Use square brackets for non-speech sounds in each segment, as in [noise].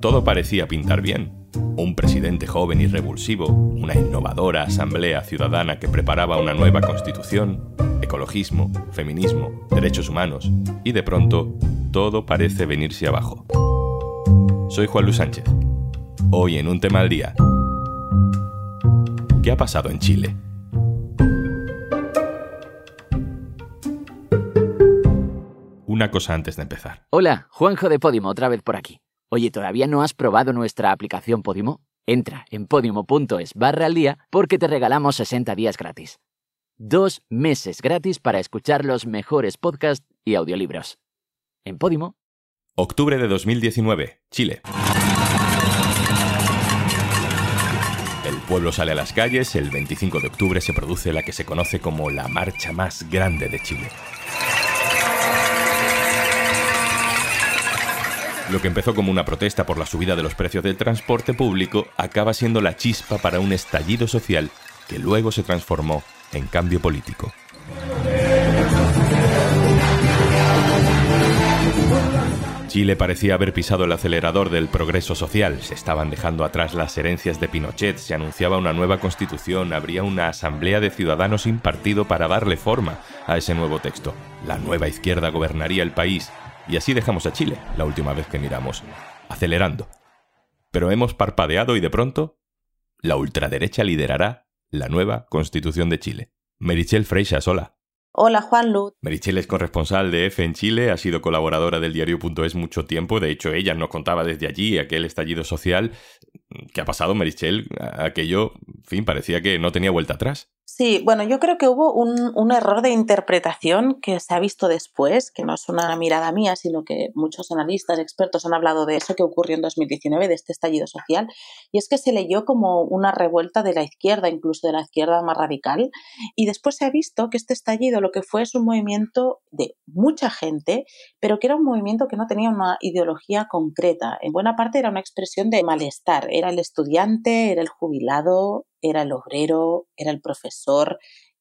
todo parecía pintar bien. Un presidente joven y revulsivo, una innovadora asamblea ciudadana que preparaba una nueva constitución, ecologismo, feminismo, derechos humanos, y de pronto todo parece venirse abajo. Soy Juan Luis Sánchez. Hoy en un tema al día. ¿Qué ha pasado en Chile? Una cosa antes de empezar. Hola, Juanjo de Podimo, otra vez por aquí. Oye, ¿todavía no has probado nuestra aplicación Podimo? Entra en podimo.es barra al día porque te regalamos 60 días gratis. Dos meses gratis para escuchar los mejores podcasts y audiolibros. En Podimo. Octubre de 2019, Chile. El pueblo sale a las calles, el 25 de octubre se produce la que se conoce como la marcha más grande de Chile. Lo que empezó como una protesta por la subida de los precios del transporte público acaba siendo la chispa para un estallido social que luego se transformó en cambio político. Chile parecía haber pisado el acelerador del progreso social, se estaban dejando atrás las herencias de Pinochet, se anunciaba una nueva constitución, habría una asamblea de ciudadanos sin partido para darle forma a ese nuevo texto. La nueva izquierda gobernaría el país y así dejamos a Chile, la última vez que miramos, acelerando. Pero hemos parpadeado y de pronto, la ultraderecha liderará la nueva Constitución de Chile. Merichel Freixas, hola. Hola, Juan Luz. Merichel es corresponsal de EFE en Chile, ha sido colaboradora del diario.es mucho tiempo, de hecho ella nos contaba desde allí aquel estallido social. ¿Qué ha pasado, Merichel? Aquello, en fin, parecía que no tenía vuelta atrás. Sí, bueno, yo creo que hubo un, un, error de interpretación que se ha visto después, que no es una mirada mía, sino que muchos analistas, expertos han hablado de eso que ocurrió en 2019, de este estallido social, y es que se leyó como una revuelta de la izquierda, incluso de la izquierda más radical, y después se ha visto que este estallido lo que fue es un movimiento de mucha gente, pero que era un movimiento que no tenía una ideología concreta. En buena parte era una expresión de malestar, era el estudiante, era el jubilado, era el obrero, era el profesor,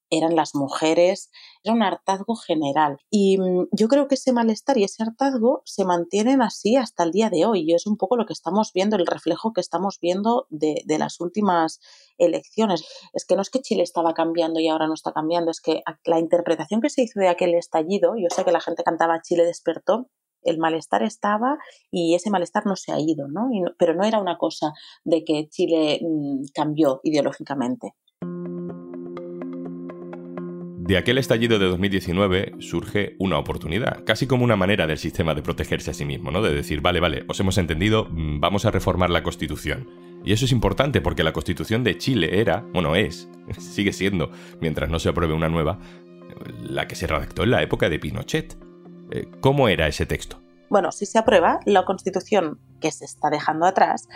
eran las mujeres, era un hartazgo general. Y mm, yo creo que ese malestar y ese hartazgo se mantienen así hasta el día de hoy. Y es un poco lo que estamos viendo, el reflejo que estamos viendo de, de las últimas elecciones. Es que no es que Chile estaba cambiando y ahora no está cambiando, es que la interpretación que se hizo de aquel estallido, yo sé que la gente cantaba Chile despertó, el malestar estaba y ese malestar no se ha ido, ¿no? pero no era una cosa de que Chile mm, cambió ideológicamente. De aquel estallido de 2019 surge una oportunidad, casi como una manera del sistema de protegerse a sí mismo, ¿no? De decir, vale, vale, os hemos entendido, mm, vamos a reformar la Constitución. Y eso es importante porque la Constitución de Chile era, bueno, es, [laughs] sigue siendo, mientras no se apruebe una nueva, la que se redactó en la época de Pinochet. Eh, ¿Cómo era ese texto? Bueno, si se aprueba, la constitución que se está dejando atrás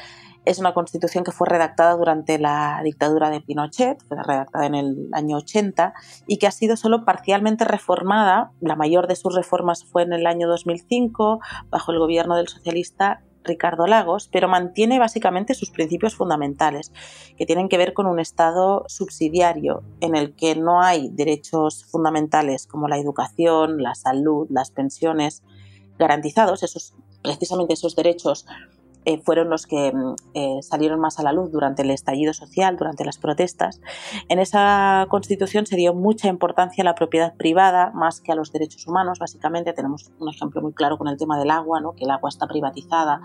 es una constitución que fue redactada durante la dictadura de Pinochet, fue redactada en el año 80 y que ha sido solo parcialmente reformada. La mayor de sus reformas fue en el año 2005 bajo el gobierno del socialista Ricardo Lagos, pero mantiene básicamente sus principios fundamentales, que tienen que ver con un Estado subsidiario en el que no hay derechos fundamentales como la educación, la salud, las pensiones garantizados, esos, precisamente esos derechos eh, fueron los que mm, eh, salieron más a la luz durante el estallido social, durante las protestas. En esa constitución se dio mucha importancia a la propiedad privada más que a los derechos humanos. Básicamente tenemos un ejemplo muy claro con el tema del agua, ¿no? que el agua está privatizada,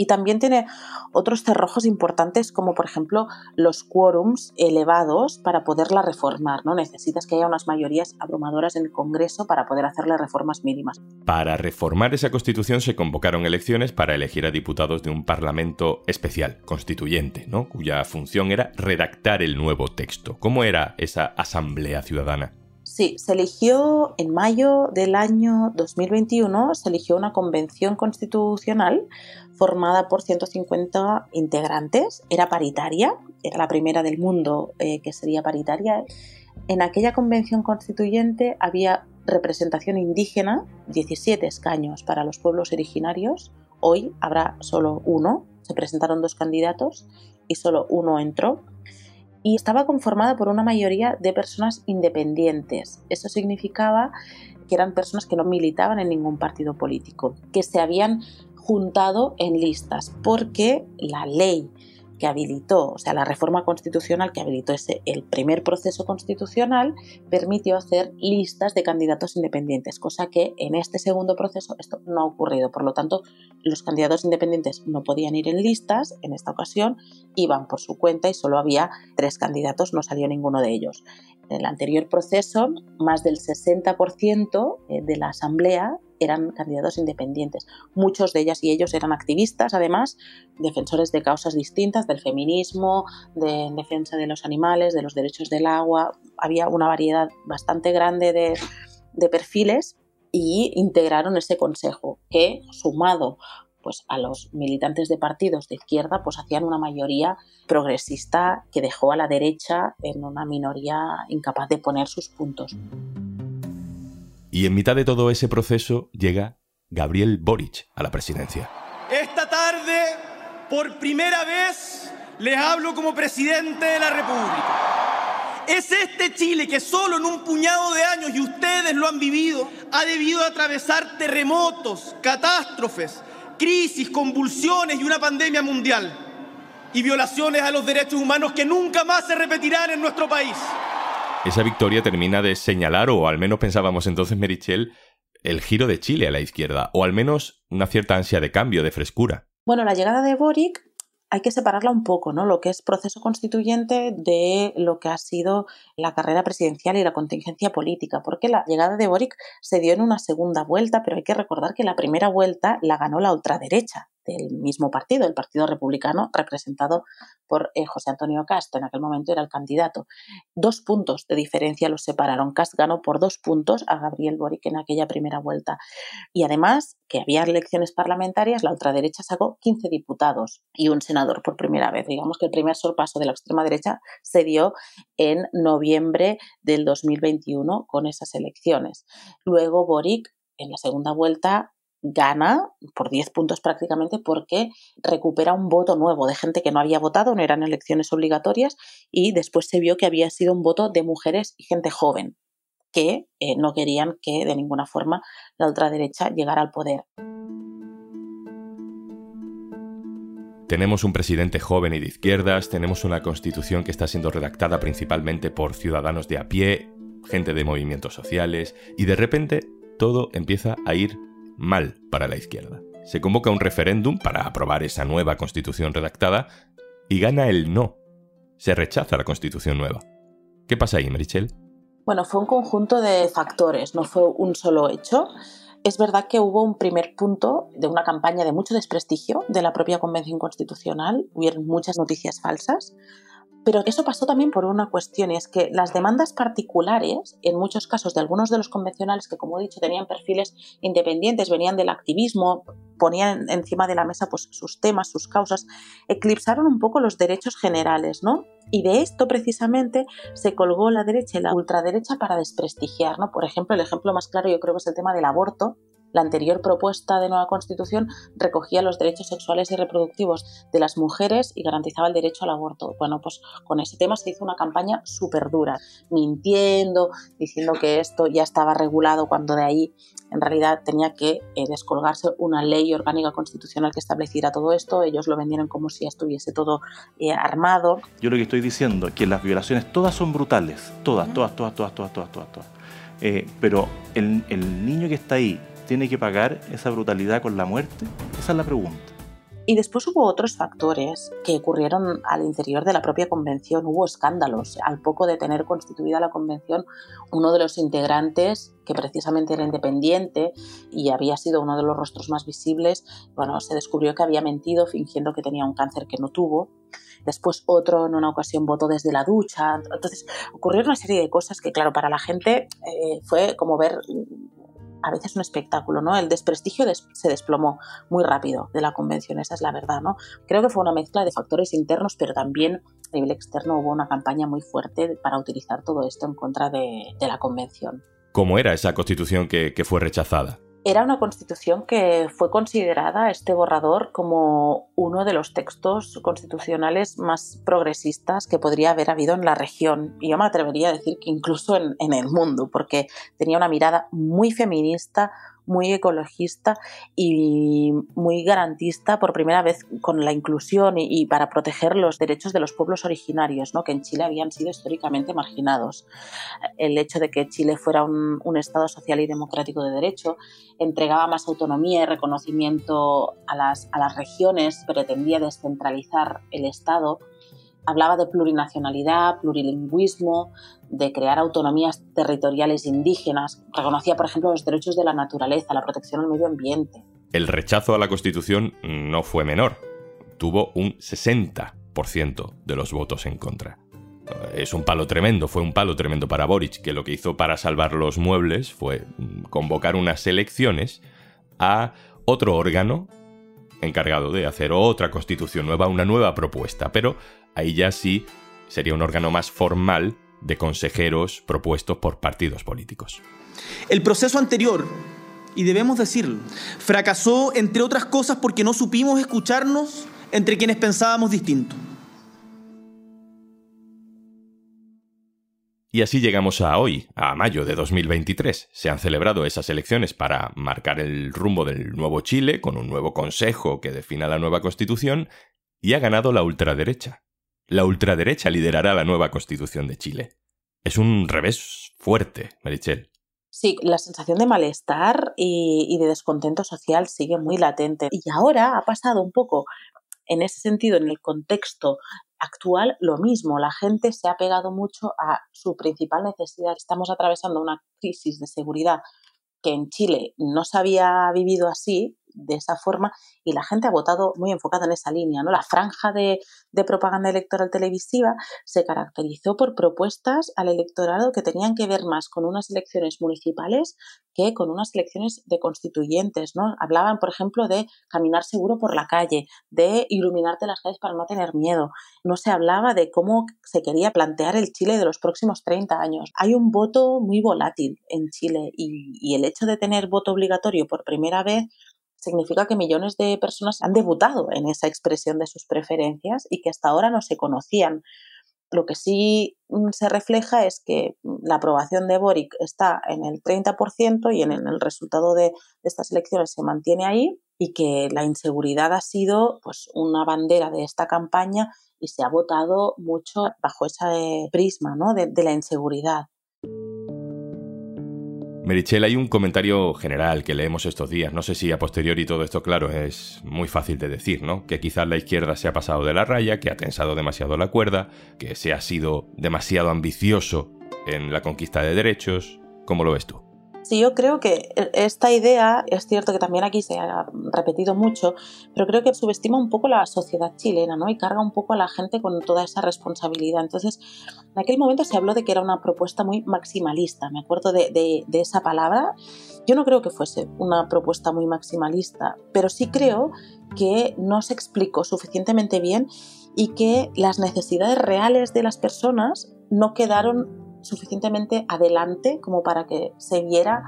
y también tiene otros cerrojos importantes como por ejemplo los quórums elevados para poderla reformar. ¿no? Necesitas que haya unas mayorías abrumadoras en el Congreso para poder hacerle reformas mínimas. Para reformar esa constitución se convocaron elecciones para elegir a diputados de un parlamento especial, constituyente, ¿no? cuya función era redactar el nuevo texto. ¿Cómo era esa asamblea ciudadana? Sí, se eligió en mayo del año 2021, se eligió una convención constitucional formada por 150 integrantes, era paritaria, era la primera del mundo eh, que sería paritaria. En aquella convención constituyente había representación indígena, 17 escaños para los pueblos originarios, hoy habrá solo uno, se presentaron dos candidatos y solo uno entró y estaba conformada por una mayoría de personas independientes. Eso significaba que eran personas que no militaban en ningún partido político, que se habían juntado en listas, porque la ley que habilitó, o sea, la reforma constitucional que habilitó ese, el primer proceso constitucional, permitió hacer listas de candidatos independientes, cosa que en este segundo proceso esto no ha ocurrido. Por lo tanto, los candidatos independientes no podían ir en listas en esta ocasión, iban por su cuenta y solo había tres candidatos, no salió ninguno de ellos. En el anterior proceso, más del 60% eh, de la Asamblea eran candidatos independientes. Muchos de ellas y ellos eran activistas, además, defensores de causas distintas, del feminismo, de defensa de los animales, de los derechos del agua. Había una variedad bastante grande de, de perfiles y integraron ese consejo que, sumado pues a los militantes de partidos de izquierda pues hacían una mayoría progresista que dejó a la derecha en una minoría incapaz de poner sus puntos. Y en mitad de todo ese proceso llega Gabriel Boric a la presidencia. Esta tarde, por primera vez, les hablo como presidente de la República. Es este Chile que solo en un puñado de años, y ustedes lo han vivido, ha debido atravesar terremotos, catástrofes, crisis, convulsiones y una pandemia mundial. Y violaciones a los derechos humanos que nunca más se repetirán en nuestro país. Esa victoria termina de señalar, o al menos pensábamos entonces Merichel, el giro de Chile a la izquierda, o al menos una cierta ansia de cambio, de frescura. Bueno, la llegada de Boric hay que separarla un poco, ¿no? Lo que es proceso constituyente de lo que ha sido la carrera presidencial y la contingencia política, porque la llegada de Boric se dio en una segunda vuelta, pero hay que recordar que la primera vuelta la ganó la ultraderecha del mismo partido, el Partido Republicano, representado por eh, José Antonio Cast, en aquel momento era el candidato. Dos puntos de diferencia los separaron. Cast ganó por dos puntos a Gabriel Boric en aquella primera vuelta. Y además, que había elecciones parlamentarias, la ultraderecha sacó 15 diputados y un senador por primera vez. Digamos que el primer sorpaso de la extrema derecha se dio en noviembre del 2021 con esas elecciones. Luego Boric en la segunda vuelta gana por 10 puntos prácticamente porque recupera un voto nuevo de gente que no había votado, no eran elecciones obligatorias y después se vio que había sido un voto de mujeres y gente joven que eh, no querían que de ninguna forma la ultraderecha llegara al poder. Tenemos un presidente joven y de izquierdas, tenemos una constitución que está siendo redactada principalmente por ciudadanos de a pie, gente de movimientos sociales, y de repente todo empieza a ir mal para la izquierda. Se convoca un referéndum para aprobar esa nueva constitución redactada y gana el no. Se rechaza la constitución nueva. ¿Qué pasa ahí, Marichel? Bueno, fue un conjunto de factores, no fue un solo hecho. Es verdad que hubo un primer punto de una campaña de mucho desprestigio de la propia Convención Constitucional, hubieron muchas noticias falsas, pero eso pasó también por una cuestión, y es que las demandas particulares, en muchos casos de algunos de los convencionales que, como he dicho, tenían perfiles independientes, venían del activismo, ponían encima de la mesa pues, sus temas, sus causas, eclipsaron un poco los derechos generales, ¿no? Y de esto precisamente se colgó la derecha y la ultraderecha para desprestigiar, ¿no? Por ejemplo, el ejemplo más claro yo creo que es el tema del aborto, la anterior propuesta de nueva constitución recogía los derechos sexuales y reproductivos de las mujeres y garantizaba el derecho al aborto. Bueno, pues con ese tema se hizo una campaña súper dura, mintiendo, diciendo que esto ya estaba regulado cuando de ahí en realidad tenía que eh, descolgarse una ley orgánica constitucional que estableciera todo esto. Ellos lo vendieron como si estuviese todo eh, armado. Yo lo que estoy diciendo es que las violaciones todas son brutales, todas, todas, todas, todas, todas, todas, todas. Eh, pero el, el niño que está ahí tiene que pagar esa brutalidad con la muerte? Esa es la pregunta. Y después hubo otros factores que ocurrieron al interior de la propia convención. Hubo escándalos. Al poco de tener constituida la convención, uno de los integrantes, que precisamente era independiente y había sido uno de los rostros más visibles, bueno, se descubrió que había mentido fingiendo que tenía un cáncer que no tuvo. Después otro en una ocasión votó desde la ducha. Entonces ocurrió una serie de cosas que, claro, para la gente eh, fue como ver a veces un espectáculo, ¿no? El desprestigio se desplomó muy rápido de la convención, esa es la verdad, ¿no? Creo que fue una mezcla de factores internos, pero también a nivel externo hubo una campaña muy fuerte para utilizar todo esto en contra de, la convención. ¿Cómo era esa constitución que fue rechazada? Era una constitución que fue considerada, este borrador, como uno de los textos constitucionales más progresistas que podría haber habido en la región. Y yo me atrevería a decir que incluso en, el mundo, porque tenía una mirada muy feminista, muy ecologista y muy garantista por primera vez con la inclusión y, para proteger los derechos de los pueblos originarios, ¿no? que en Chile habían sido históricamente marginados. El hecho de que Chile fuera un, Estado social y democrático de derecho entregaba más autonomía y reconocimiento a las, a las regiones, pretendía descentralizar el Estado hablaba de plurinacionalidad, plurilingüismo, de crear autonomías territoriales indígenas, reconocía, por ejemplo, los derechos de la naturaleza, la protección al medio ambiente. El rechazo a la Constitución no fue menor, tuvo un 60% de los votos en contra. Es un palo tremendo, fue un palo tremendo para Boric, que lo que hizo para salvar los muebles fue convocar unas elecciones a otro órgano encargado de hacer otra constitución nueva, una nueva propuesta, pero ahí ya sí sería un órgano más formal de consejeros propuestos por partidos políticos. El proceso anterior, y debemos decirlo, fracasó entre otras cosas porque no supimos escucharnos entre quienes pensábamos distinto. Y así llegamos a hoy, a mayo de 2023. Se han celebrado esas elecciones para marcar el rumbo del nuevo Chile, con un nuevo consejo que defina la nueva constitución, y ha ganado la ultraderecha. La ultraderecha liderará la nueva constitución de Chile. Es un revés fuerte, Marichel. Sí, la sensación de malestar y, y, de descontento social sigue muy latente. Y ahora ha pasado un poco, en ese sentido, en el contexto actual lo mismo. La gente se ha pegado mucho a su principal necesidad. Estamos atravesando una crisis de seguridad que en Chile no se había vivido así de esa forma y la gente ha votado muy enfocada en esa línea. ¿no? La franja de, propaganda electoral televisiva se caracterizó por propuestas al electorado que tenían que ver más con unas elecciones municipales que con unas elecciones de constituyentes. ¿no? Hablaban, por ejemplo, de caminar seguro por la calle, de iluminarte las calles para no tener miedo. No se hablaba de cómo se quería plantear el Chile de los próximos 30 años. Hay un voto muy volátil en Chile y el hecho de tener voto obligatorio por primera vez significa que millones de personas han debutado en esa expresión de sus preferencias y que hasta ahora no se conocían. Lo que sí mm, se refleja es que la aprobación de Boric está en el 30% y en el resultado de, estas elecciones se mantiene ahí y que la inseguridad ha sido pues, una bandera de esta campaña y se ha votado mucho bajo ese prisma ¿no? de la inseguridad. Merichel, hay un comentario general que leemos estos días. No sé si a posteriori todo esto, claro, es muy fácil de decir, ¿no? Que quizás la izquierda se ha pasado de la raya, que ha tensado demasiado la cuerda, que se ha sido demasiado ambicioso en la conquista de derechos. ¿Cómo lo ves tú? Sí, yo creo que e, esta idea, es cierto que también aquí se ha repetido mucho, pero creo que subestima un poco la sociedad chilena, ¿no? Y carga un poco a la gente con toda esa responsabilidad. Entonces, en aquel momento se habló de que era una propuesta muy maximalista, me acuerdo de, de esa palabra. Yo no creo que fuese una propuesta muy maximalista, pero sí creo que no se explicó suficientemente bien y que las necesidades reales de las personas no quedaron suficientemente adelante como para que se viera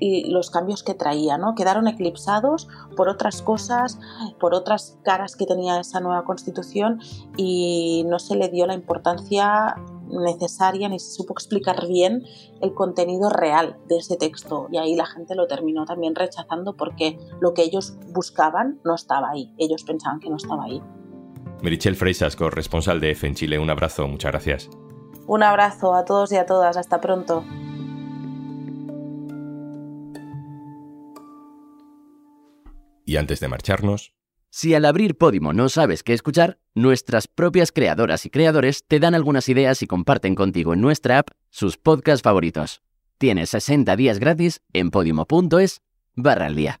los cambios que traía, ¿no? Quedaron eclipsados por otras cosas, por otras caras que tenía esa nueva constitución y no se le dio la importancia necesaria ni se supo explicar bien el contenido real de ese texto y ahí la gente lo terminó también rechazando porque lo que ellos buscaban no estaba ahí, ellos pensaban que no estaba ahí. Merichel Freisas, corresponsal de EFE en Chile, un abrazo, muchas gracias. Un abrazo a todos y a todas. Hasta pronto. Y antes de marcharnos... Si al abrir Podimo no sabes qué escuchar, nuestras propias creadoras y creadores te dan algunas ideas y comparten contigo en nuestra app sus podcasts favoritos. Tienes 60 días gratis en podimo.es barra al día.